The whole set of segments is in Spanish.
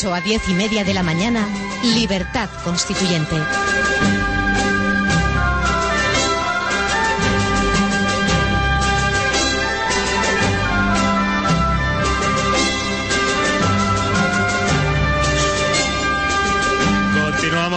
8 a 10 y media de la mañana, Libertad Constituyente.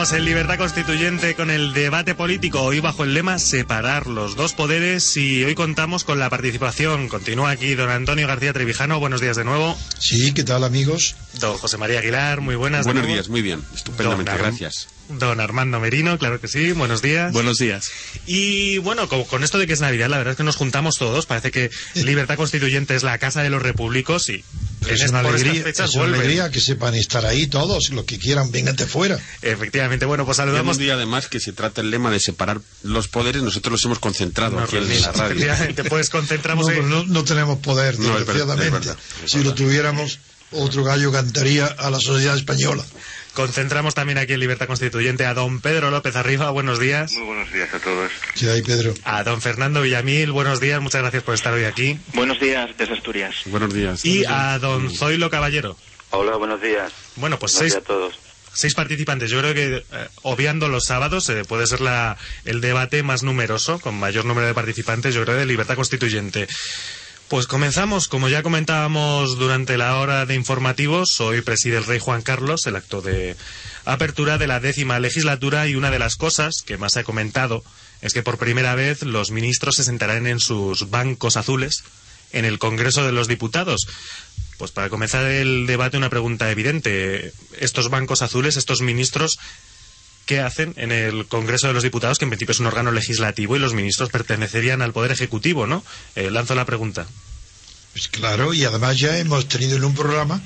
Continuamos en Libertad Constituyente con el debate político, hoy bajo el lema Separar los dos poderes y hoy contamos con la participación. Continúa aquí don Antonio García Trevijano, buenos días de nuevo. Sí, ¿qué tal amigos? Don José María Aguilar, muy buenas. Buenos días, muy bien, estupendamente, Don gracias. Don Armando Merino, claro que sí, buenos días. Buenos días. Y bueno, con, con esto de que es Navidad, la verdad es que nos juntamos todos. Parece que Libertad Constituyente es la casa de los repúblicos y Es en- una por estas alegría, fechas es una alegría que sepan estar ahí todos, los que quieran, vengan de fuera. Efectivamente, bueno, pues saludamos. un día además que se trata el lema de separar los poderes, nosotros los hemos concentrado Nos aquí en la radio. efectivamente, pues No, concentramos en- pero no, no tenemos poder, No, es verdad, desgraciadamente. es verdad, es si lo verdad. tuviéramos, otro gallo cantaría a la sociedad española. Concentramos también aquí en Libertad Constituyente a don Pedro López Arriba, buenos días. Muy buenos días a todos. ¿Qué hay, Pedro? A don Fernando Villamil, buenos días, muchas gracias por estar hoy aquí. Buenos días desde Asturias. Buenos días. Y a don Zoilo Caballero. Hola, buenos días. Bueno, pues Buenos seis, días a todos. seis participantes. Yo creo que, eh, obviando los sábados, eh, puede ser la, el debate más numeroso, con mayor número de participantes, yo creo, de Libertad Constituyente. Pues comenzamos, como ya comentábamos durante la hora de informativos, hoy preside el rey Juan Carlos el acto de apertura de la décima legislatura y una de las cosas que más se ha comentado es que por primera vez los ministros se sentarán en sus bancos azules en el Congreso de los Diputados. Pues para comenzar el debate una pregunta evidente. Estos bancos azules, estos ministros, ¿qué hacen en el Congreso de los Diputados, que en principio es un órgano legislativo y los ministros pertenecerían al Poder Ejecutivo, ¿no? Eh, lanzo la pregunta. Pues claro, y además ya hemos tenido en un programa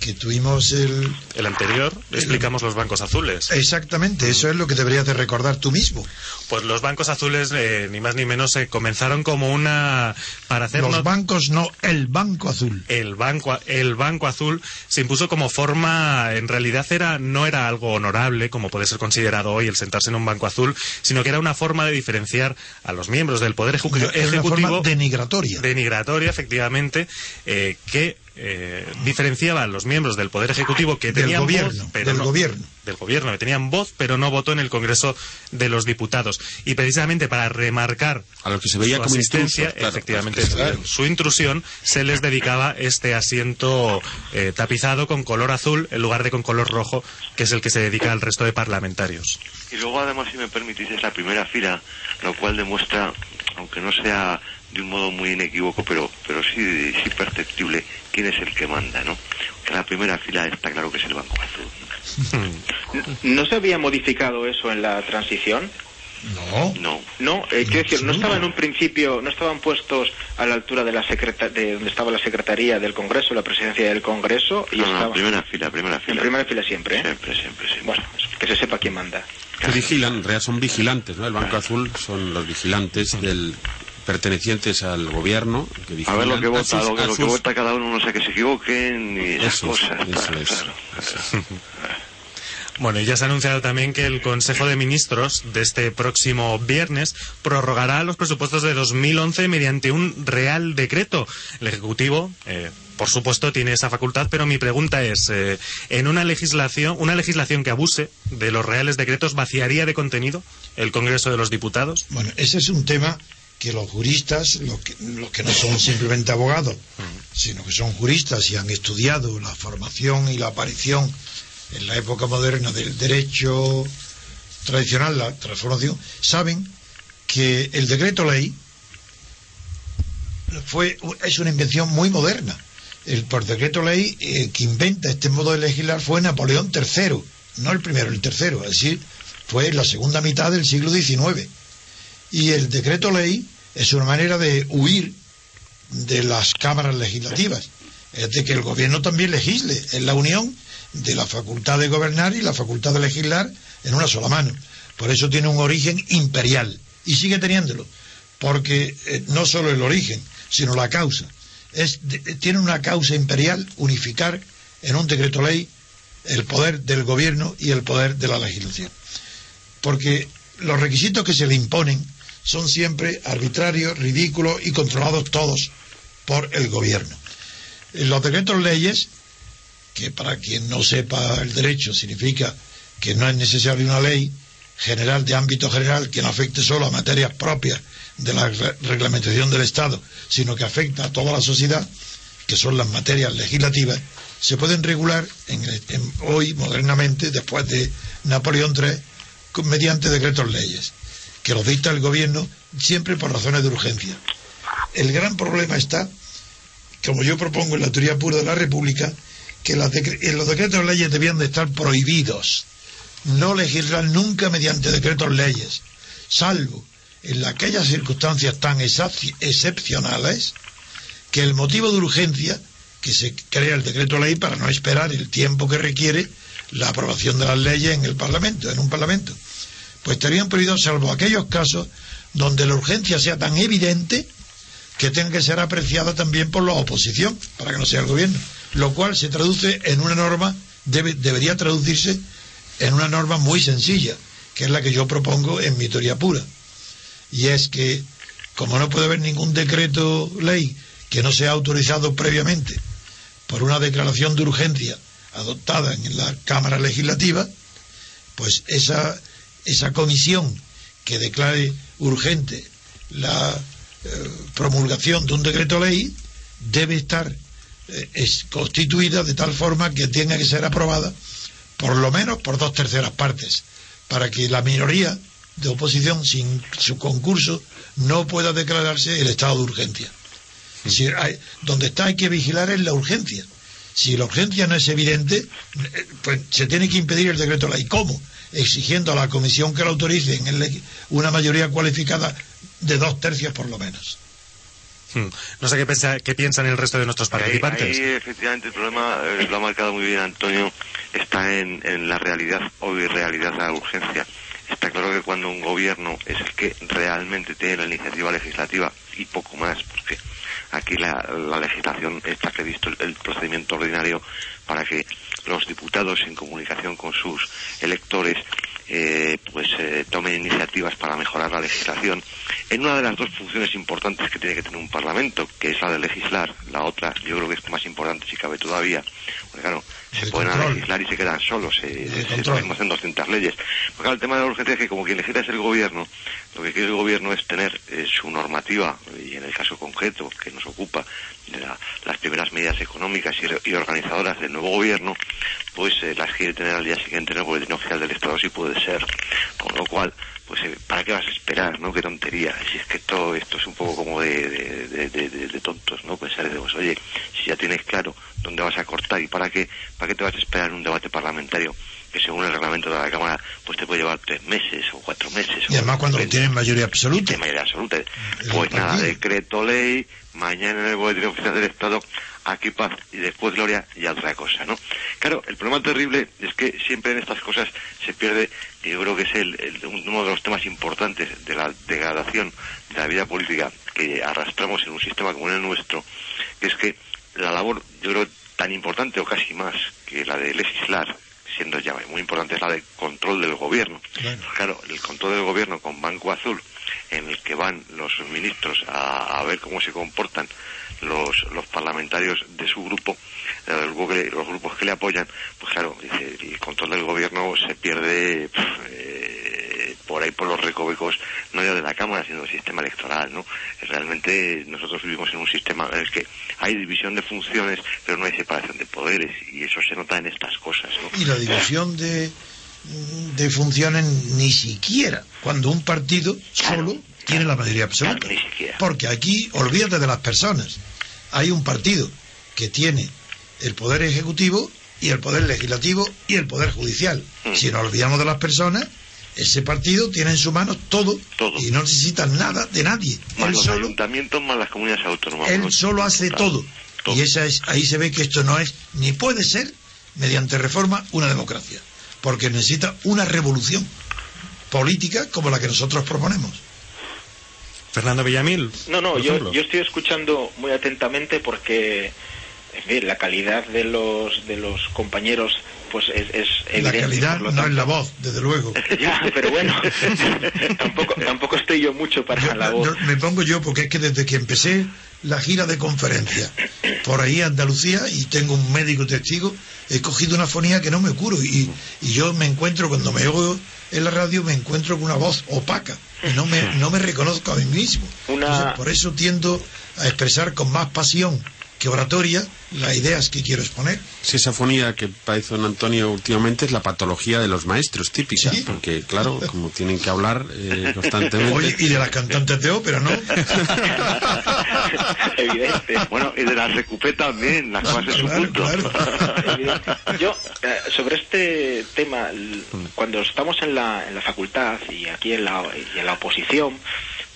que tuvimos el... El anterior explicamos los bancos azules. Exactamente, eso es lo que deberías de recordar tú mismo. Pues los bancos azules, eh, ni más ni menos, eh, comenzaron como una... para hacer Los bancos no, el Banco Azul. el banco el banco azul se impuso como forma en realidad era no era algo honorable como puede ser considerado hoy el sentarse en un banco azul sino que era una forma de diferenciar a los miembros del poder ejecu- Es una ejecutivo forma denigratoria. denigratoria efectivamente eh, que eh, diferenciaba a los miembros del poder ejecutivo que Del tenían gobierno, voz, pero del no- gobierno. Del gobierno que tenían voz pero no votó en el Congreso de los Diputados y precisamente para remarcar A los que se veía su como asistencia, intrusos, claro, efectivamente, su- intrusión, se les dedicaba este asiento eh, tapizado con color azul en lugar de con color rojo, que es el que se dedica al resto de parlamentarios. Y luego, además, si me permitís, es la primera fila, lo cual demuestra, aunque no sea de un modo muy inequívoco, pero, pero sí, sí perceptible, quién es el que manda, ¿no? Que la primera fila está claro que es el Banco Azul. ¿No se había modificado eso en la transición? No, No. No, eh, quiero decir, no estaba en un principio, no estaban puestos a la altura de la secreta de donde estaba la secretaría del Congreso, la presidencia del Congreso y No, no, estaba primera fila, primera en fila. primera fila siempre, ¿eh? Siempre, siempre, siempre. Bueno, que se sepa quién manda. Que vigilan, en realidad son vigilantes, ¿no? El Banco Azul son los vigilantes del pertenecientes al gobierno que a ver lo que a vota, sus- lo que, a lo que vota cada uno, no sé que se equivoquen y esas Eso cosas. eso claro, es, claro. eso Bueno, y ya se ha anunciado también que el Consejo de Ministros de este próximo viernes prorrogará los presupuestos de 2011 mediante un real decreto. El Ejecutivo, eh, por supuesto, tiene esa facultad, pero mi pregunta es, eh, ¿en una legislación, una legislación que abuse de los reales decretos vaciaría de contenido el Congreso de los Diputados? Bueno, ese es un tema que los juristas, los que, los que no son simplemente abogados, sino que son juristas y han estudiado la formación y la aparición en la época moderna del derecho tradicional, la transformación, saben que el decreto ley fue, es una invención muy moderna. El por decreto ley eh, que inventa este modo de legislar fue Napoleón III, no el primero, el tercero, es decir, fue la segunda mitad del siglo XIX. Y el decreto ley es una manera de huir de las cámaras legislativas, es de que el gobierno también legisle, es la unión de la facultad de gobernar y la facultad de legislar en una sola mano. Por eso tiene un origen imperial y sigue teniéndolo, porque eh, no solo el origen, sino la causa. Es, tiene una causa imperial unificar en un decreto ley el poder del gobierno y el poder de la legislación. Porque los requisitos que se le imponen son siempre arbitrarios, ridículos y controlados todos por el gobierno. Los decretos leyes, que para quien no sepa el derecho significa que no es necesaria una ley general de ámbito general que no afecte solo a materias propias de la reglamentación del Estado, sino que afecta a toda la sociedad, que son las materias legislativas, se pueden regular hoy modernamente, después de Napoleón III, mediante decretos leyes, que los dicta el gobierno siempre por razones de urgencia. El gran problema está, como yo propongo en la teoría pura de la República, que los decretos leyes debían de estar prohibidos, no legislar nunca mediante decretos leyes, salvo en aquellas circunstancias tan excepcionales que el motivo de urgencia que se crea el decreto ley para no esperar el tiempo que requiere la aprobación de las leyes en el Parlamento, en un Parlamento. Pues estarían prohibidos salvo aquellos casos donde la urgencia sea tan evidente que tenga que ser apreciada también por la oposición, para que no sea el gobierno, lo cual se traduce en una norma, debe, debería traducirse en una norma muy sencilla, que es la que yo propongo en mi teoría pura. Y es que, como no puede haber ningún decreto ley que no sea autorizado previamente por una declaración de urgencia adoptada en la Cámara Legislativa, pues esa, esa comisión que declare urgente la eh, promulgación de un decreto ley debe estar eh, es constituida de tal forma que tenga que ser aprobada por lo menos por dos terceras partes, para que la minoría de oposición sin su concurso no pueda declararse el estado de urgencia. Si hay, donde está hay que vigilar es la urgencia. Si la urgencia no es evidente, eh, pues se tiene que impedir el decreto ley. ¿Cómo? Exigiendo a la comisión que lo autorice en una mayoría cualificada de dos tercios por lo menos. Hmm. No sé qué, piensa, qué piensan el resto de nuestros participantes. Ahí, efectivamente, el problema, eh, lo ha marcado muy bien Antonio, está en, en la realidad o irrealidad de la urgencia. Está claro que cuando un gobierno es el que realmente tiene la iniciativa legislativa y poco más, porque aquí la, legislación está previsto el, procedimiento ordinario para que los diputados en comunicación con sus electores eh, pues eh, tomen iniciativas para mejorar la legislación en una de las dos funciones importantes que tiene que tener un parlamento que es la de legislar la otra yo creo que es más importante si cabe todavía porque claro se pueden legislar y se quedan solos se, se hacen 200 leyes. Porque el tema de la urgencia es que como quien legisla es el gobierno lo que quiere el gobierno es tener eh, su normativa y en el caso concreto que nos ocupa de las primeras medidas económicas y, organizadoras del nuevo gobierno, pues eh, las quiere tener al día siguiente en el boletín oficial del Estado, si puede ser. Con lo cual, pues eh, ¿para qué vas a esperar, no? Qué tontería. Si es que todo esto es un poco como de, de, tontos, ¿no? Pensar, oye, si ya tienes claro dónde vas a cortar y para qué, para qué te vas a esperar en un debate parlamentario que según el reglamento de la Cámara pues te puede llevar tres meses o cuatro meses. Y además cuando tienen mayoría absoluta. mayoría absoluta. Pues nada, decreto ley, mañana en el boletín oficial del Estado, aquí paz y después gloria y otra cosa, ¿no? Claro, el problema terrible es que siempre en estas cosas se pierde, y yo creo que es el, uno de los temas importantes de la degradación de la vida política que arrastramos en un sistema como el nuestro, que es que la labor, yo creo, tan importante o casi más que la de legislar, siendo ya muy importante, es la de control del gobierno. Claro, el control del gobierno con Banco Azul, en el que van los ministros a, ver cómo se comportan los, los parlamentarios de su grupo, eh, los grupos que le apoyan, pues claro, el control del gobierno se pierde eh, por ahí por los recovecos, no ya de la Cámara, sino del sistema electoral, ¿no? Realmente nosotros vivimos en un sistema en el que hay división de funciones, pero no hay separación de poderes, y eso se nota en estas cosas, ¿no? Y la división de de funciones ni siquiera cuando un partido solo tiene la mayoría absoluta. Porque aquí, olvídate de las personas. Hay un partido que tiene el poder ejecutivo y el poder legislativo y el poder judicial. Mm. Si nos olvidamos de las personas, Ese partido tiene en su mano todo, Todo. y no necesita nada de nadie. Más Él los solo, ayuntamientos, más las comunidades autónomas. él solo hace claro, todo. todo. Y esa es, ahí se ve que esto no es, ni puede ser, mediante reforma, una democracia. Porque necesita una revolución política como la que nosotros proponemos. Fernando Villamil. No, no, yo, yo estoy escuchando muy atentamente porque, en fin, la calidad de los de los compañeros pues es, es La evidente. calidad no es la voz, desde luego. Ya, pero bueno, tampoco, tampoco estoy yo mucho para Yo- la voz. me pongo yo porque es que desde que empecé la gira de conferencia por ahí a Andalucía y tengo un médico testigo, he cogido una fonía que no me curo y, y yo me encuentro cuando me oigo en la radio me encuentro con una voz opaca y no me, no me reconozco a mí mismo. Una- Entonces, por eso tiendo a expresar con más pasión que oratoria las ideas que quiero exponer. Si esa fonía que padece don Antonio últimamente es la patología de los maestros típica, Sí. porque claro, como tienen que hablar eh, constantemente. Oye, y de las cantantes de ópera, ¿no? Evidente. Bueno, y de la recupé también, las cosas Claro, punto. claro. Evidente. Yo, eh, sobre este tema, cuando estamos en la, en la facultad y aquí en la, y en la oposición,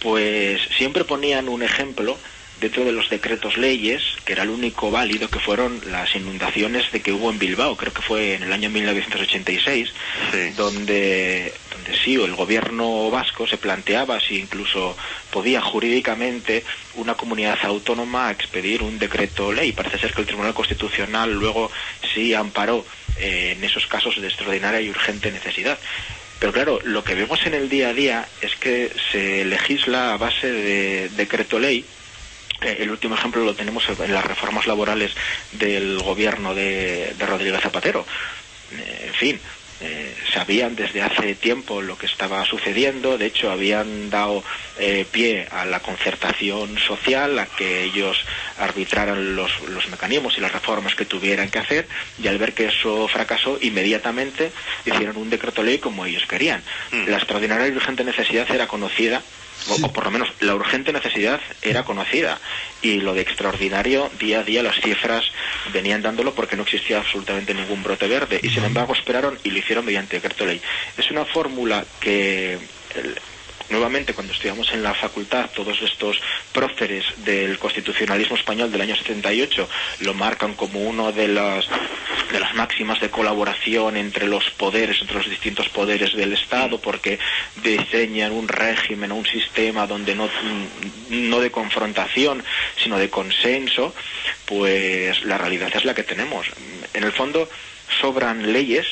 pues siempre ponían un ejemplo dentro de los decretos leyes, que era el único válido, que fueron las inundaciones de que hubo en Bilbao, creo que fue en el año 1986, Sí. donde, donde sí, el gobierno vasco se planteaba si incluso podía jurídicamente una comunidad autónoma expedir un decreto ley. Parece ser que el Tribunal Constitucional luego sí amparó eh, en esos casos de extraordinaria y urgente necesidad. Pero claro, lo que vemos en el día a día es que se legisla a base de decreto ley el último ejemplo lo tenemos en las reformas laborales del gobierno de, de Rodríguez Zapatero. Eh, en fin, eh, sabían desde hace tiempo lo que estaba sucediendo, de hecho habían dado eh, pie a la concertación social, a que ellos arbitraran los, los mecanismos y las reformas que tuvieran que hacer, y al ver que eso fracasó, inmediatamente hicieron un decreto ley como ellos querían. La extraordinaria y urgente necesidad era conocida o, o por lo menos la urgente necesidad era conocida. Y lo de extraordinario día a día las cifras venían dándolo porque no existía absolutamente ningún brote verde. Y sin embargo esperaron y lo hicieron mediante decreto ley. Es una fórmula que el- nuevamente cuando estudiamos en la facultad todos estos próceres del constitucionalismo español del año 78 lo marcan como uno de las de las máximas de colaboración entre los poderes, entre los distintos poderes del Estado, porque diseñan un régimen o un sistema donde no, no de confrontación, sino de consenso, pues la realidad es la que tenemos. En el fondo sobran leyes,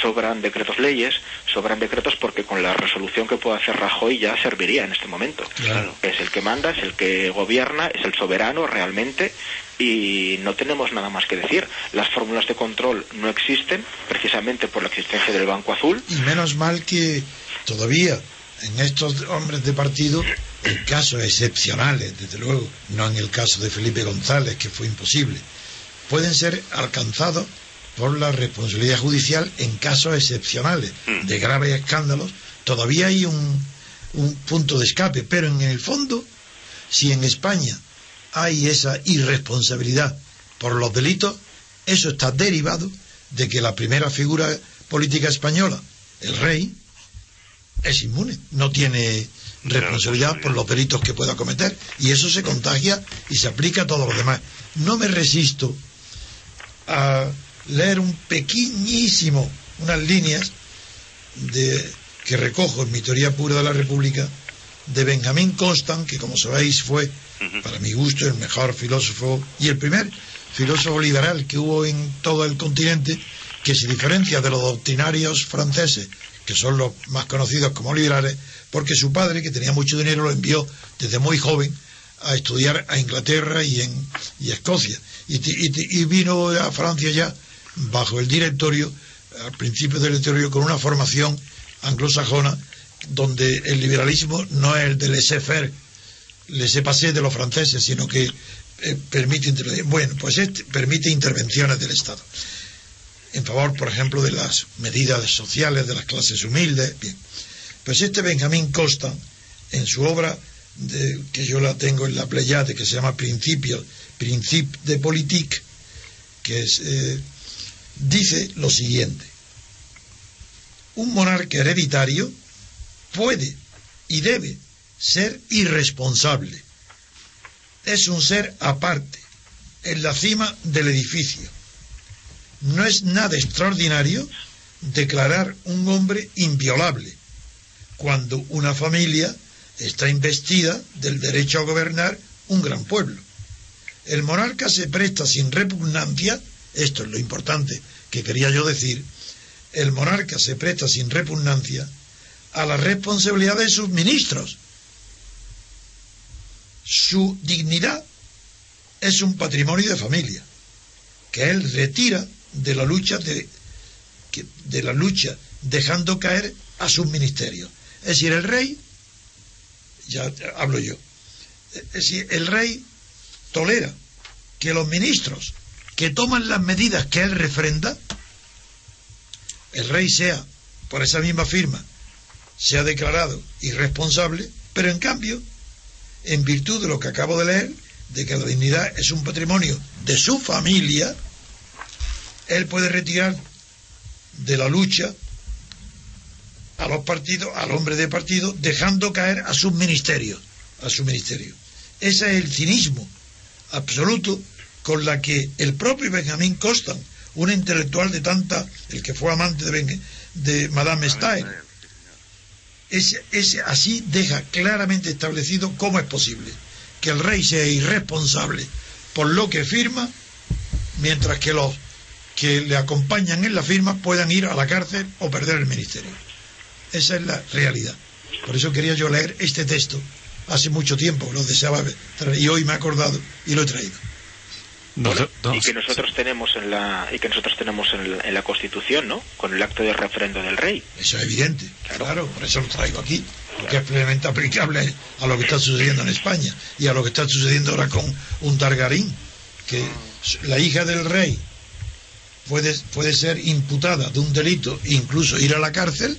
sobran decretos leyes, sobran decretos porque con la resolución que pueda hacer Rajoy ya serviría en este momento. Claro. Es el que manda, es el que gobierna, es el soberano realmente y no tenemos nada más que decir. Las fórmulas de control no existen precisamente por la existencia del Banco Azul. Y menos mal que todavía en estos hombres de partido, en casos excepcionales, desde luego, no en el caso de Felipe González, que fue imposible, pueden ser alcanzados por la responsabilidad judicial en casos excepcionales de graves escándalos. Todavía hay un, un punto de escape, pero en el fondo, si en España hay esa irresponsabilidad por los delitos, eso está derivado de que la primera figura política española, el rey, es inmune, no tiene responsabilidad por los delitos que pueda cometer y eso se contagia y se aplica a todos los demás. No me resisto a leer un pequeñísimo, unas líneas de, que recojo en mi teoría pura de la República de Benjamín Constant, que como sabéis fue, para mi gusto, el mejor filósofo y el primer filósofo liberal que hubo en todo el continente, que se diferencia de los doctrinarios franceses, que son los más conocidos como liberales, porque su padre, que tenía mucho dinero, lo envió desde muy joven a estudiar a Inglaterra y, en, y a Escocia. Y, y y vino a Francia ya bajo el directorio, al principio del directorio, con una formación anglosajona, donde el liberalismo no es el de laissez-faire, laissez-passer de los franceses, sino que eh, permite. Bueno, pues este permite intervenciones del Estado. En favor, por ejemplo, de las medidas sociales de las clases humildes. Bien. Pues este Benjamín Costa, en su obra, que yo la tengo en la Pleiade, que se llama Principio, Principe de Politique, que es, eh, dice lo siguiente. un monarca hereditario puede y debe ser irresponsable. Es un ser aparte, en la cima del edificio. No es nada extraordinario declarar un hombre inviolable cuando una familia está investida del derecho a gobernar un gran pueblo. El monarca se presta sin repugnancia, esto es lo importante que quería yo decir, el monarca se presta sin repugnancia a la responsabilidad de sus ministros. Su dignidad es un patrimonio de familia que él retira de la lucha de, de la lucha dejando caer a sus ministerios. Es decir, el rey, ya hablo yo, es decir, el rey tolera que los ministros que toman las medidas que él refrenda, el rey sea, por esa misma firma, sea declarado irresponsable, pero en cambio, en virtud de lo que acabo de leer, de que la dignidad es un patrimonio de su familia, él puede retirar de la lucha a los partidos, al hombre de partido, dejando caer a sus ministerios, a su ministerio. Ese es el cinismo absoluto con la que el propio Benjamín Constant, un intelectual de tanta, el que fue amante de, de Madame Stein, ese, ese, así deja claramente establecido cómo es posible que el rey sea irresponsable por lo que firma, mientras que los que le acompañan en la firma puedan ir a la cárcel o perder el ministerio. Esa es la realidad. Por eso quería yo leer este texto. Hace mucho tiempo lo deseaba y hoy me he acordado y lo he traído. Y que nosotros tenemos en la y que nosotros tenemos en la, Constitución, ¿no? Con el acto de referendo del rey. Eso es evidente. Claro. por eso lo traigo aquí, porque es plenamente aplicable a lo que está sucediendo en España y a lo que está sucediendo ahora con un Targarín, que la hija del rey puede, puede ser imputada de un delito, incluso ir a la cárcel,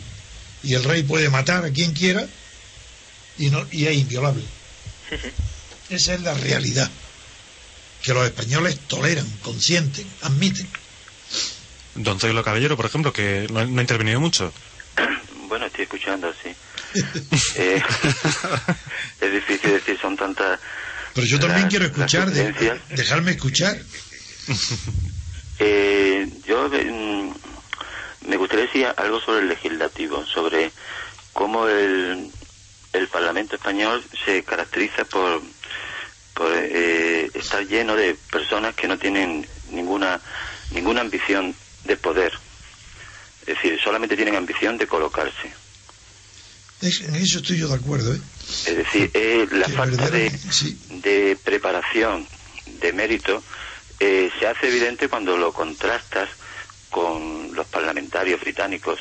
y el rey puede matar a quien quiera y, no, y es inviolable. Esa es la realidad que los españoles toleran, consienten, admiten. Don Zoilo Caballero, por ejemplo, que no, ha intervenido mucho. Bueno, estoy escuchando, sí. Eh, es difícil decir, son tantas... Pero yo también quiero escuchar, dejarme escuchar. Eh, yo mm, me gustaría decir algo sobre el legislativo, sobre cómo el, el Parlamento español se caracteriza por, por eh, estar lleno de personas que no tienen ninguna, ninguna ambición de poder. Es decir, solamente tienen ambición de colocarse. en eso estoy yo de acuerdo. ¿eh? Es decir, eh, la falta de, de preparación, de mérito, eh, se hace evidente cuando lo contrastas con los parlamentarios británicos,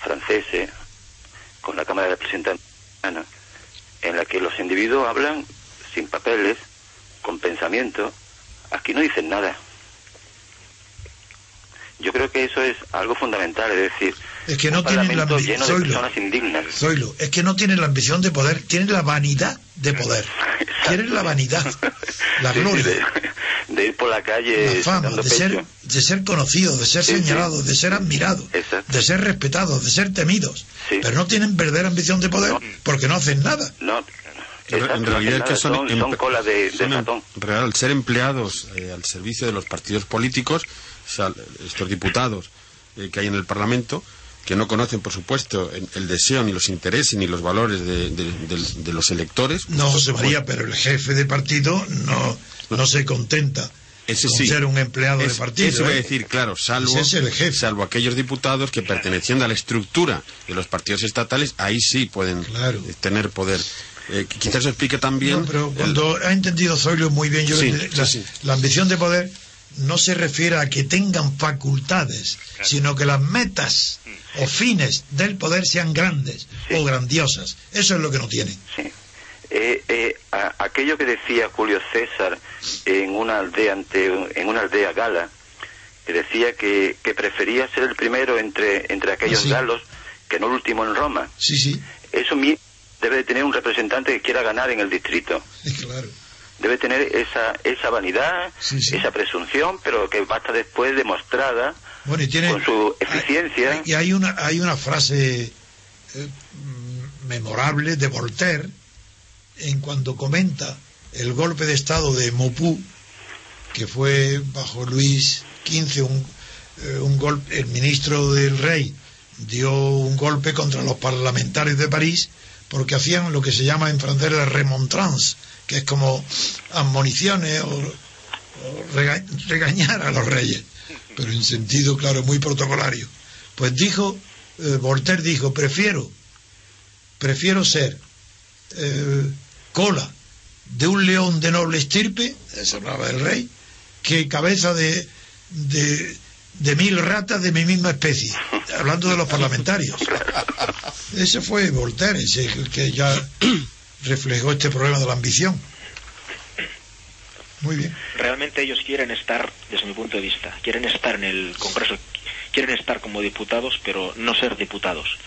franceses, con la Cámara de Representantes, en la que los individuos hablan sin papeles, con pensamiento. Aquí no dicen nada. Yo creo que eso es algo fundamental, es decir, es que no tienen la ambición es que no tienen la ambición de poder, tienen la vanidad de poder. Tienen la vanidad, la gloria. de, ir por la calle. La fama, de ser, de ser conocidos, de ser señalados, de ser admirados, de ser respetados, de ser temidos. Pero no tienen verdadera ambición de poder porque no hacen nada. No, en realidad que son, son, colas de, de real, ser empleados eh, al servicio de los partidos políticos, estos diputados eh, que hay en el Parlamento, que no conocen, por supuesto, el deseo ni los intereses ni los valores de, los electores. No, José María, pero el jefe de partido no, no se contenta ese con ser un empleado de partido. Eso voy a ¿eh? decir, claro, salvo, salvo aquellos diputados que perteneciendo a la estructura de los partidos estatales, ahí sí pueden tener poder. Eh, quizás eso explique también. No, pero cuando ha entendido Zoilo muy bien, yo la ambición de poder no se refiere a que tengan facultades, sino que las metas o fines del poder sean grandes o grandiosas. Eso es lo que no tienen. Sí. Eh, eh, aquello que decía Julio César en una aldea ante, en una aldea gala, que decía que, que prefería ser el primero entre, entre aquellos galos que no el último en Roma. Sí, sí. Eso debe de tener un representante que quiera ganar en el distrito. Claro debe tener esa, esa vanidad, esa presunción, pero que basta después demostrada bueno, y tiene, con su eficiencia. y hay una, hay una frase eh, memorable de Voltaire en cuando comenta el golpe de Estado de Mopú, que fue bajo Luis XV un, eh, un golpe, el ministro del rey dio un golpe contra los parlamentarios de París porque hacían lo que se llama en francés la remontrance, que es como admoniciones o, regañar a los reyes, pero en sentido, claro, muy protocolario. Pues dijo, eh, Voltaire dijo, prefiero, prefiero ser eh, cola de un león de noble estirpe, eso hablaba del rey, que cabeza de, de, de mil ratas de mi misma especie, hablando de los parlamentarios. Ese fue Voltaire, el que ya reflejó este problema de la ambición. Muy bien. Realmente ellos quieren estar, desde mi punto de vista, quieren estar en el Congreso, quieren estar como diputados, pero no ser diputados.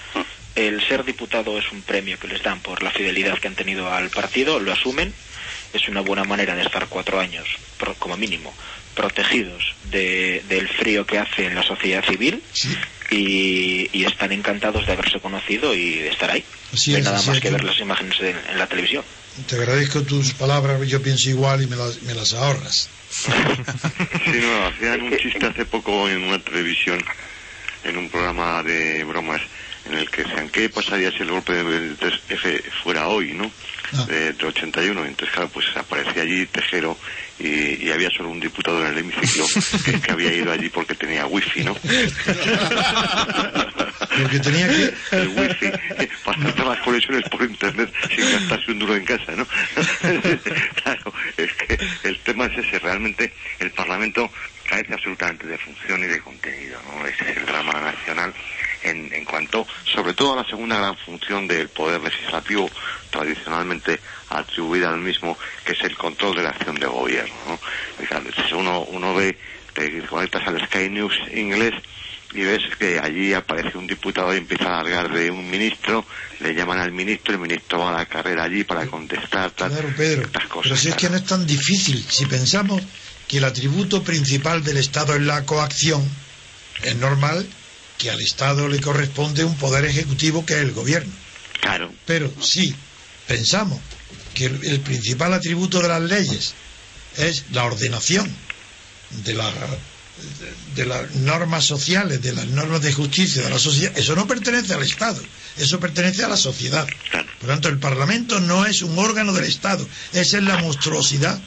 El ser diputado es un premio que les dan por la fidelidad que han tenido al partido, lo asumen, es una buena manera de estar cuatro años, como mínimo, protegidos del frío que hace en la sociedad civil y, están encantados de haberse conocido y de estar ahí. no hay nada más que ver las imágenes en, la televisión. Te agradezco tus palabras, yo pienso igual y me las, me las ahorras. sí, no, hacían un chiste hace poco en una televisión, en un programa de bromas, en el que decían, ¿qué pasaría si el golpe de F fuera hoy, no? Ah. De, de, 81. Entonces, claro, pues aparecía allí Tejero y, había solo un diputado en el hemiciclo que, había ido allí porque tenía wifi, ¿no? Porque tenía que... El wifi, para hacer las conexiones por internet sin gastarse un duro en casa, ¿no? claro, es que el tema es ese, realmente el Parlamento carece absolutamente de función y de contenido, ¿no? Ese es el drama nacional en, en cuanto, sobre todo, a la segunda gran función del poder legislativo tradicionalmente atribuida al mismo, que es el control de la acción de gobierno. ¿no? Uno, uno ve, te conectas al Sky News inglés y ves que allí aparece un diputado y empieza a alargar de un ministro, le llaman al ministro, el ministro va a la carrera allí para contestar tal, claro, Pedro, cosas. Pero si es que no es tan difícil, si pensamos que el atributo principal del Estado es la coacción, es normal que al Estado le corresponde un poder ejecutivo que es el gobierno. Claro. Pero si pensamos que el, principal atributo de las leyes es la ordenación de, la, de, las normas sociales, de las normas de justicia de la sociedad, eso no pertenece al Estado, eso pertenece a la sociedad. Por tanto, el Parlamento no es un órgano del Estado, esa es la monstruosidad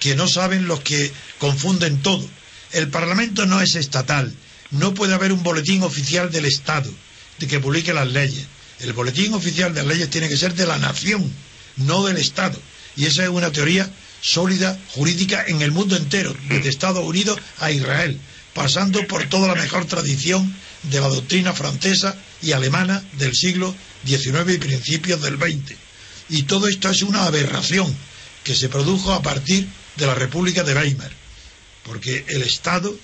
que no saben los que confunden todo. El Parlamento no es estatal, no puede haber un boletín oficial del Estado de que publique las leyes. El boletín oficial de las leyes tiene que ser de la nación, no del Estado. Y esa es una teoría sólida, jurídica, en el mundo entero, desde Estados Unidos a Israel, pasando por toda la mejor tradición de la doctrina francesa y alemana del siglo XIX y principios del XX. Y todo esto es una aberración que se produjo a partir de la República de Weimar, porque el Estado,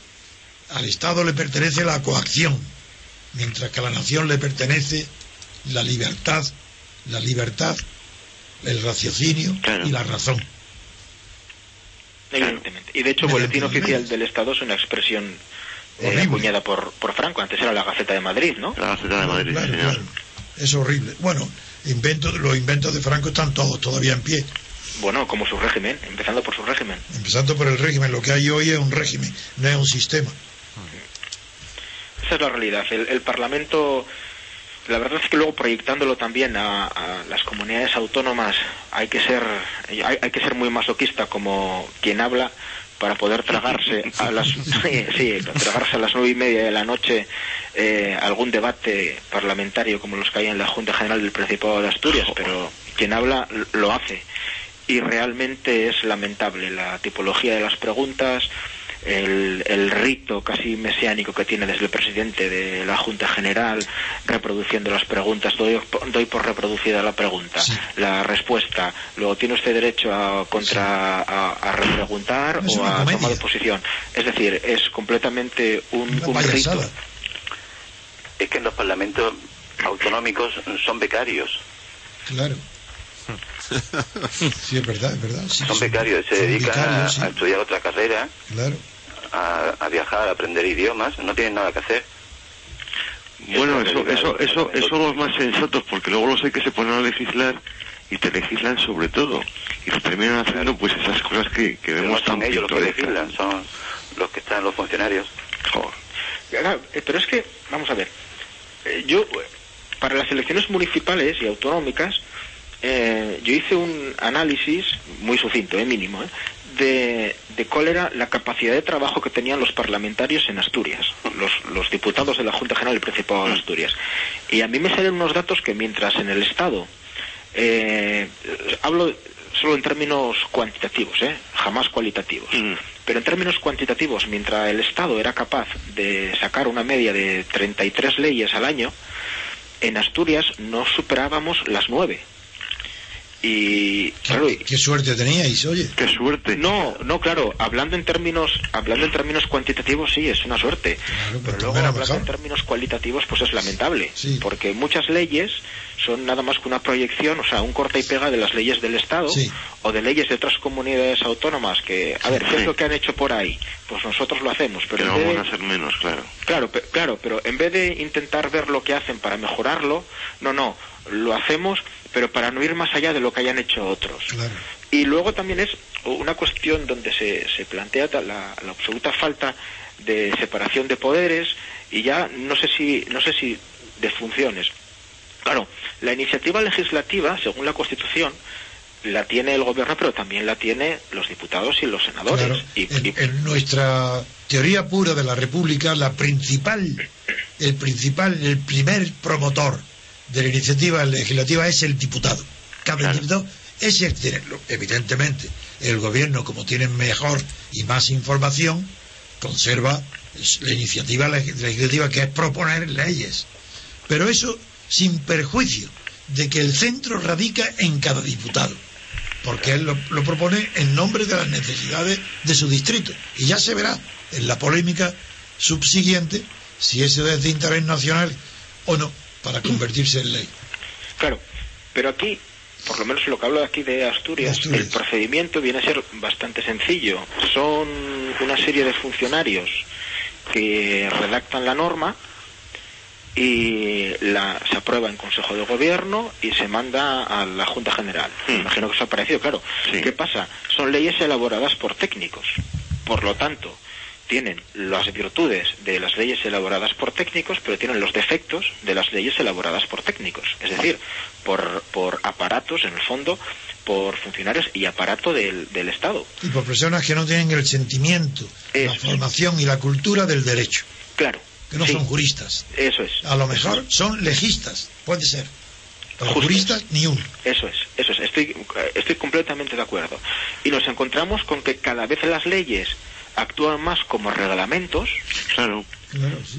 al Estado le pertenece la coacción, mientras que a la nación le pertenece la libertad, la libertad, el raciocinio y la razón. Evidentemente. Y de hecho, el boletín oficial del Estado es una expresión eh, acuñada por, por Franco. Antes era la Gaceta de Madrid, ¿no? La Gaceta de Madrid, señor. Es horrible. Bueno, inventos, los inventos de Franco están todos todavía en pie. Bueno, como su régimen, empezando por su régimen. Empezando por el régimen. Lo que hay hoy es un régimen, no es un sistema. Esa es la realidad. el Parlamento la verdad es que luego proyectándolo también a, las comunidades autónomas hay que ser hay, que ser muy masoquista como quien habla para poder tragarse a las sí, tragarse a las nueve y media de la noche eh, algún debate parlamentario como los que hay en la Junta General del Principado de Asturias pero quien habla lo hace y realmente es lamentable la tipología de las preguntas el, rito casi mesiánico que tiene desde el presidente de la Junta General, reproduciendo las preguntas, doy, doy por reproducida la pregunta, la respuesta, luego tiene usted derecho a contra a, repreguntar o a tomar posición. Es decir, es completamente un, rito. Es que en los parlamentos autonómicos son becarios. Claro. sí, es verdad, es verdad. son becarios, se dedican a, estudiar otra carrera. Claro a, viajar, a aprender idiomas, no tienen nada que hacer. Bueno, eso, eso, eso, eso son los más sensatos, porque luego los hay que se ponen a legislar y te legislan sobre todo. Y se terminan haciendo pues esas cosas que, que vemos tan ellos los que legislan, son los que están los funcionarios. Eh, pero es que, vamos a ver, eh, yo, para las elecciones municipales y autonómicas, eh, yo hice un análisis muy sucinto, eh, mínimo, de, de, cuál era la capacidad de trabajo que tenían los parlamentarios en Asturias, los, los diputados de la Junta General del Principado de Asturias. Y a mí me salen unos datos que mientras en el Estado, hablo solo en términos cuantitativos, jamás cualitativos. Mm. Pero en términos cuantitativos, mientras el Estado era capaz de sacar una media de 33 leyes al año, en Asturias no superábamos las nueve. Y claro, ¿Qué, suerte teníais, oye. Qué suerte. No, no, claro, hablando en términos hablando en términos cuantitativos sí es una suerte, pero, luego hablando en términos cualitativos pues es lamentable, porque muchas leyes son nada más que una proyección, o sea, un corta y pega de las leyes del Estado o de leyes de otras comunidades autónomas que, a ver, ¿qué es lo que han hecho por ahí? Pues nosotros lo hacemos, pero, no van a ser menos, claro. Claro, claro, pero en vez de intentar ver lo que hacen para mejorarlo, no, no, lo hacemos pero para no ir más allá de lo que hayan hecho otros. Y luego también es una cuestión donde se, se plantea la, absoluta falta de separación de poderes y ya no sé si no sé si de funciones. Claro, la iniciativa legislativa, según la Constitución, la tiene el gobierno, pero también la tiene los diputados y los senadores. y, en, nuestra teoría pura de la República, la principal, el principal, el primer promotor de la iniciativa legislativa es el diputado. Cada diputado es tenerlo. Evidentemente, el gobierno, como tiene mejor y más información, conserva la iniciativa legislativa que es proponer leyes. Pero eso sin perjuicio de que el centro radica en cada diputado, porque él lo, lo, propone en nombre de las necesidades de su distrito. Y ya se verá en la polémica subsiguiente si eso es de interés nacional o no para convertirse en ley. Claro, pero aquí, por lo menos lo que hablo aquí de Asturias, el procedimiento viene a ser bastante sencillo. Son una serie de funcionarios que redactan la norma y la, se aprueba en Consejo de Gobierno y se manda a la Junta General. Hmm. Imagino que eso ha parecido, claro. ¿Qué pasa? Son leyes elaboradas por técnicos. Por lo tanto, tienen las virtudes de las leyes elaboradas por técnicos, pero tienen los defectos de las leyes elaboradas por técnicos. Es decir, por, por aparatos, en el fondo, por funcionarios y aparato del, del Estado. Y por personas que no tienen el sentimiento, la formación y la cultura del derecho. Claro. Que no son juristas. Eso es. A lo mejor son legistas, puede ser. Pero juristas ni uno. Eso es, eso es. Estoy, estoy completamente de acuerdo. Y nos encontramos con que cada vez las leyes actúan más como reglamentos. Claro.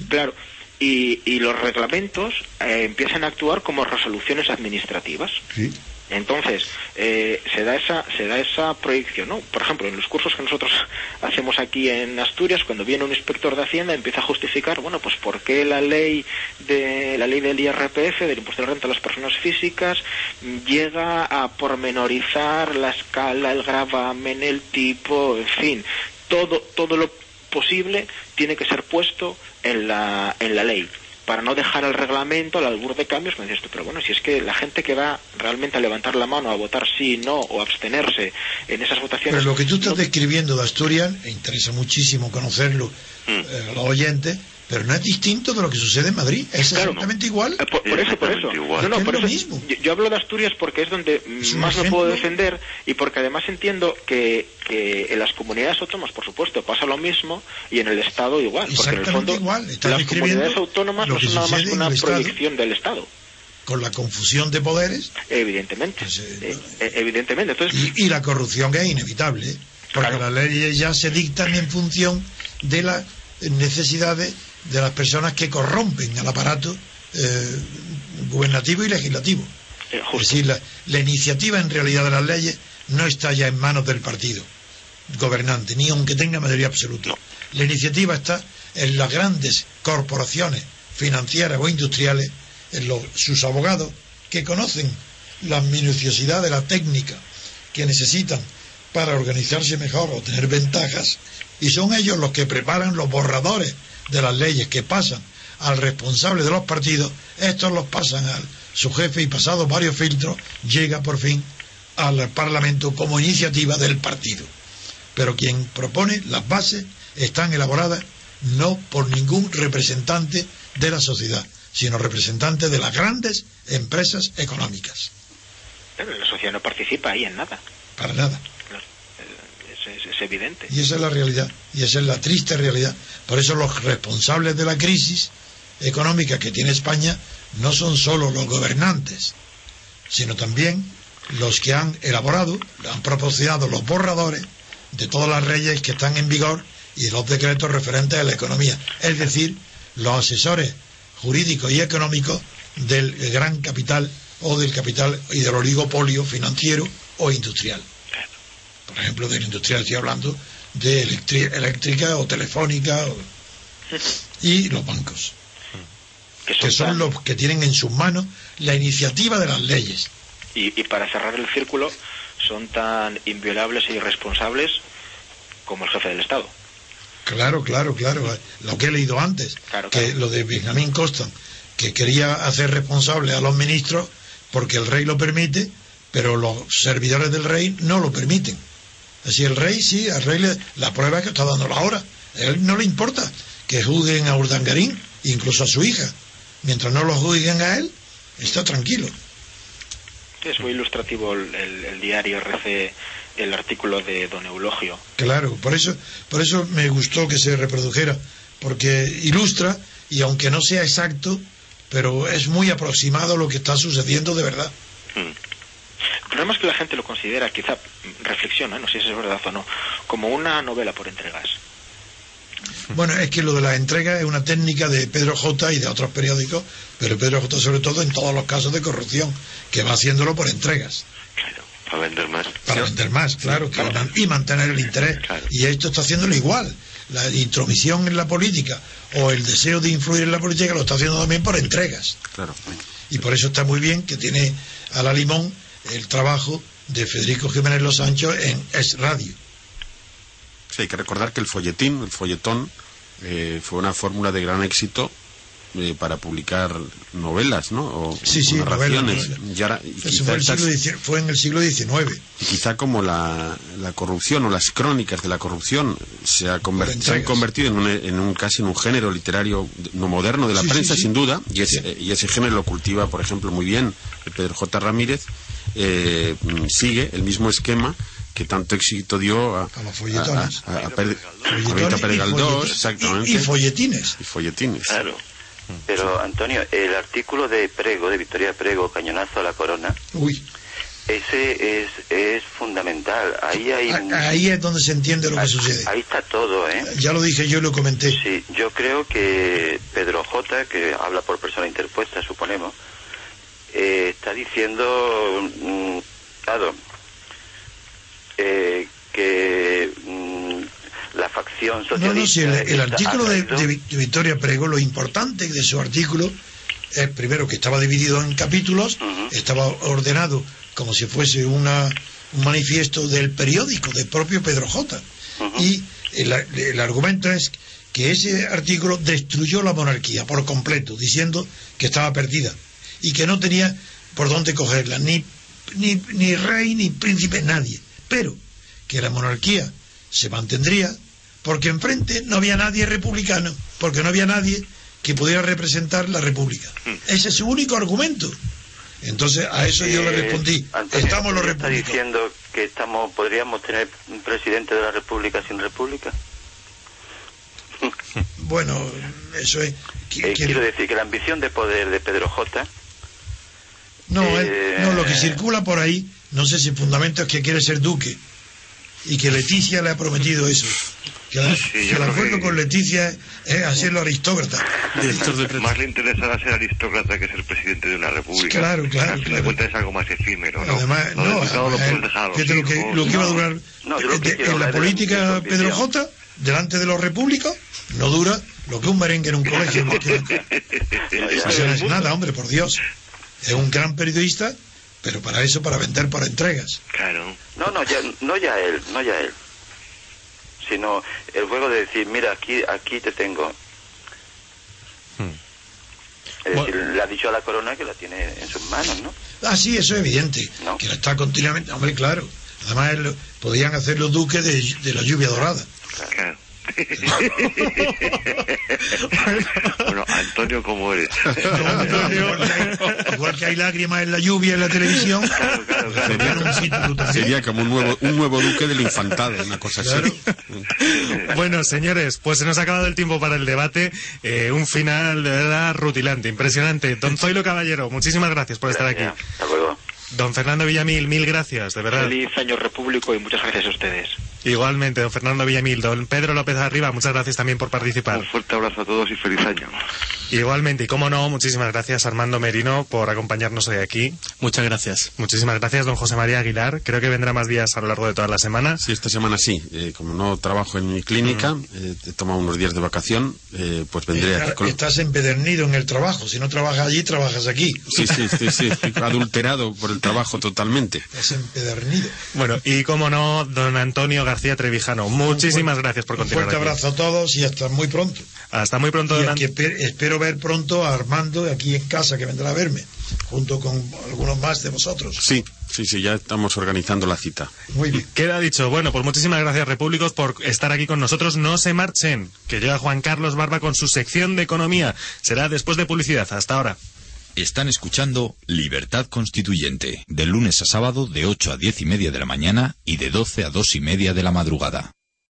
Claro. Y, y los reglamentos eh, empiezan a actuar como resoluciones administrativas. Sí. Entonces, eh, se, da esa, se da esa proyección, ¿no? Por ejemplo, en los cursos que nosotros hacemos aquí en Asturias, cuando viene un inspector de Hacienda, empieza a justificar, bueno, pues por qué la ley, de, la ley del IRPF, del impuesto de renta a las personas físicas, llega a pormenorizar la escala, el gravamen, el tipo, en fin, todo, todo lo posible tiene que ser puesto en la, en la ley para no dejar el reglamento al albur de cambios, me dices tú, pero bueno, si es que la gente que va realmente a levantar la mano, a votar sí, no, o abstenerse en esas votaciones... Pero lo que tú estás describiendo de Asturias, e interesa muchísimo conocerlo mm. eh, a los oyentes, pero no es distinto de lo que sucede en Madrid, es exactamente igual. Eh, por, eso, por eso. No, no, por eso mismo. Yo, hablo de Asturias porque es donde más me puedo defender y porque además entiendo que, que, en las comunidades autónomas, por supuesto, pasa lo mismo y en el Estado igual. Porque en el fondo igual. las comunidades autónomas no son nada más que una proyección del Estado con la confusión de poderes. Evidentemente. Pues, eh, eh, evidentemente. Entonces, y, la corrupción que es inevitable, porque las leyes ya se dictan en función de las necesidades de las personas que corrompen al aparato eh, gubernativo y legislativo. Eh, es decir, la, iniciativa en realidad de las leyes no está ya en manos del partido gobernante, ni aunque tenga mayoría absoluta. La iniciativa está en las grandes corporaciones financieras o industriales, en los, sus abogados, que conocen la minuciosidad de la técnica que necesitan para organizarse mejor o tener ventajas y son ellos los que preparan los borradores de las leyes que pasan al responsable de los partidos, estos los pasan a su jefe y pasados varios filtros llega por fin al Parlamento como iniciativa del partido. Pero quien propone las bases están elaboradas no por ningún representante de la sociedad, sino representante de las grandes empresas económicas. Pero la sociedad no participa ahí en nada. Para nada. Es, evidente. Y esa es la realidad, y esa es la triste realidad. Por eso los responsables de la crisis económica que tiene España no son solo los gobernantes, sino también los que han elaborado, han proporcionado los borradores de todas las leyes que están en vigor y los decretos referentes a la economía. Es decir, los asesores jurídicos y económicos del gran capital o del capital y del oligopolio financiero o industrial. Por ejemplo, del industrial estoy hablando de eléctrica o telefónica y los bancos, que son, los que tienen en sus manos la iniciativa de las leyes. Y, y para cerrar el círculo, son tan inviolables e irresponsables como el jefe del Estado. Claro, claro, claro. Lo que he leído antes, que lo de Benjamín Constant, que quería hacer responsable a los ministros porque el rey lo permite, pero los servidores del rey no lo permiten. Así el rey, sí, al rey le, la prueba que está dando la hora. A él no le importa que juzguen a Urdangarín, incluso a su hija. Mientras no lo juzguen a él, está tranquilo. Es muy ilustrativo el, diario RC, el artículo de don Eulogio. Claro, por eso, por eso me gustó que se reprodujera, porque ilustra, y aunque no sea exacto, pero es muy aproximado a lo que está sucediendo de verdad. Hmm. El problema es que la gente lo considera, quizá reflexiona, no sé si es verdad o no, como una novela por entregas. Bueno, es que lo de la entrega es una técnica de Pedro J y de otros periódicos, pero Pedro J sobre todo en todos los casos de corrupción, que va haciéndolo por entregas. Claro, para vender más. Para vender más, claro, y mantener el interés. Y esto está haciéndolo igual. La intromisión en la política o el deseo de influir en la política lo está haciendo también por entregas. Claro. Y por eso está muy bien que tiene a la limón el trabajo de Federico Jiménez Los en Es Radio. Sí, hay que recordar que el folletín, el folletón, eh, fue una fórmula de gran éxito eh, para publicar novelas, ¿no? O, sí, sí, narraciones. fue, en el siglo XIX. Y quizá como la, corrupción o las crónicas de la corrupción se, ha se han convertido en un, en un, casi en un género literario no moderno de la prensa, sin duda, y ese, y ese género lo cultiva, por ejemplo, muy bien Pedro J. Ramírez, eh, sigue el mismo esquema que tanto éxito dio a, a los folletones. A, a, a exactamente. Y, folletines. Y folletines. Claro. Pero, Antonio, el artículo de Prego, de Victoria Prego, Cañonazo a la Corona. Uy. Ese es, es fundamental. Ahí hay. Ahí es donde se entiende lo que sucede. Ahí está todo, ¿eh? Ya lo dije yo y lo comenté. Sí, yo creo que Pedro J., que habla por persona interpuesta, suponemos, eh, está diciendo. Mm, claro, eh, que facción socialista... No, no, el, artículo de, Victoria Prego, lo importante de su artículo es primero que estaba dividido en capítulos, estaba ordenado como si fuese una, un manifiesto del periódico, del propio Pedro J. Y el, el argumento es que ese artículo destruyó la monarquía por completo, diciendo que estaba perdida y que no tenía por dónde cogerla, ni, ni, ni rey, ni príncipe, nadie. Pero que la monarquía se mantendría porque enfrente no había nadie republicano, porque no había nadie que pudiera representar la república. Hmm. Ese es su único argumento. Entonces a eso yo le respondí, estamos los ¿Está diciendo que estamos podríamos tener un presidente de la república sin república? Bueno, eso es... Eh, quiero decir que la ambición de poder de Pedro J. No, no, lo que eh, circula por ahí no sé si el fundamento es que quiere ser duque y que Leticia le ha prometido eso. Que, el acuerdo con Leticia es hacerlo aristócrata. Más le interesará ser aristócrata que ser presidente de una república. Claro, claro. Al fin cuentas es algo más efímero, ¿no? Además, no, lo, que, lo que iba a durar eh, en la política Pedro J, delante de los repúblicos, no dura lo que un merengue en un colegio. no es nada, hombre, por Dios. Es un gran periodista pero para eso, para vender por entregas. Claro. No, no, ya, no ya él, no ya él. Sino el juego de decir, mira, aquí, aquí te tengo. Hmm. Es decir, le ha dicho a la corona que la tiene en sus manos, ¿no? Ah, sí, eso es evidente. Que la está continuamente. Hombre, claro. Además, él- podían hacer los duques de, de la lluvia dorada. Claro. bueno, Antonio, ¿cómo eres? Igual que hay lágrimas en la lluvia en la televisión. Sería, como un nuevo, un nuevo duque del infantado, una cosa así. Bueno, señores, pues se nos ha acabado el tiempo para el debate. Eh, un final de verdad rutilante, impresionante. Don Zoilo Caballero, muchísimas gracias por estar aquí. Don Fernando Villamil, mil gracias, de verdad. Feliz año repúblico y muchas gracias a ustedes. Igualmente, don Fernando Villamil. Don Pedro López Arriba, muchas gracias también por participar. Un fuerte abrazo a todos y feliz año. Igualmente, y como no, muchísimas gracias Armando Merino por acompañarnos hoy aquí. Muchas gracias. Muchísimas gracias, don José María Aguilar. Creo que vendrá más días a lo largo de toda la semana. Sí, esta semana sí. Eh, como no trabajo en mi clínica, eh, he tomado unos días de vacación, eh, pues vendré aquí con... Estás empedernido en el trabajo. Si no trabajas allí, trabajas aquí. Sí, sí, sí, sí, estoy adulterado por el trabajo totalmente. Estás empedernido. Bueno, y como no, don Antonio García Trevijano, muchísimas gracias por Un continuar fuerte aquí. abrazo a todos y hasta muy pronto. Hasta muy pronto, Y aquí espe- espero ver pronto a Armando aquí en casa que vendrá a verme, junto con algunos más de vosotros. Sí, sí, sí, ya estamos organizando la cita. Muy bien. Queda dicho. Bueno, pues muchísimas gracias, Repúblicos, por estar aquí con nosotros. No se marchen, que llega Juan Carlos Barba con su sección de economía. Será después de publicidad. Hasta ahora. Están escuchando Libertad Constituyente, de lunes a sábado de 8 a 10 y media de la mañana y de 12 a 2 y media de la madrugada.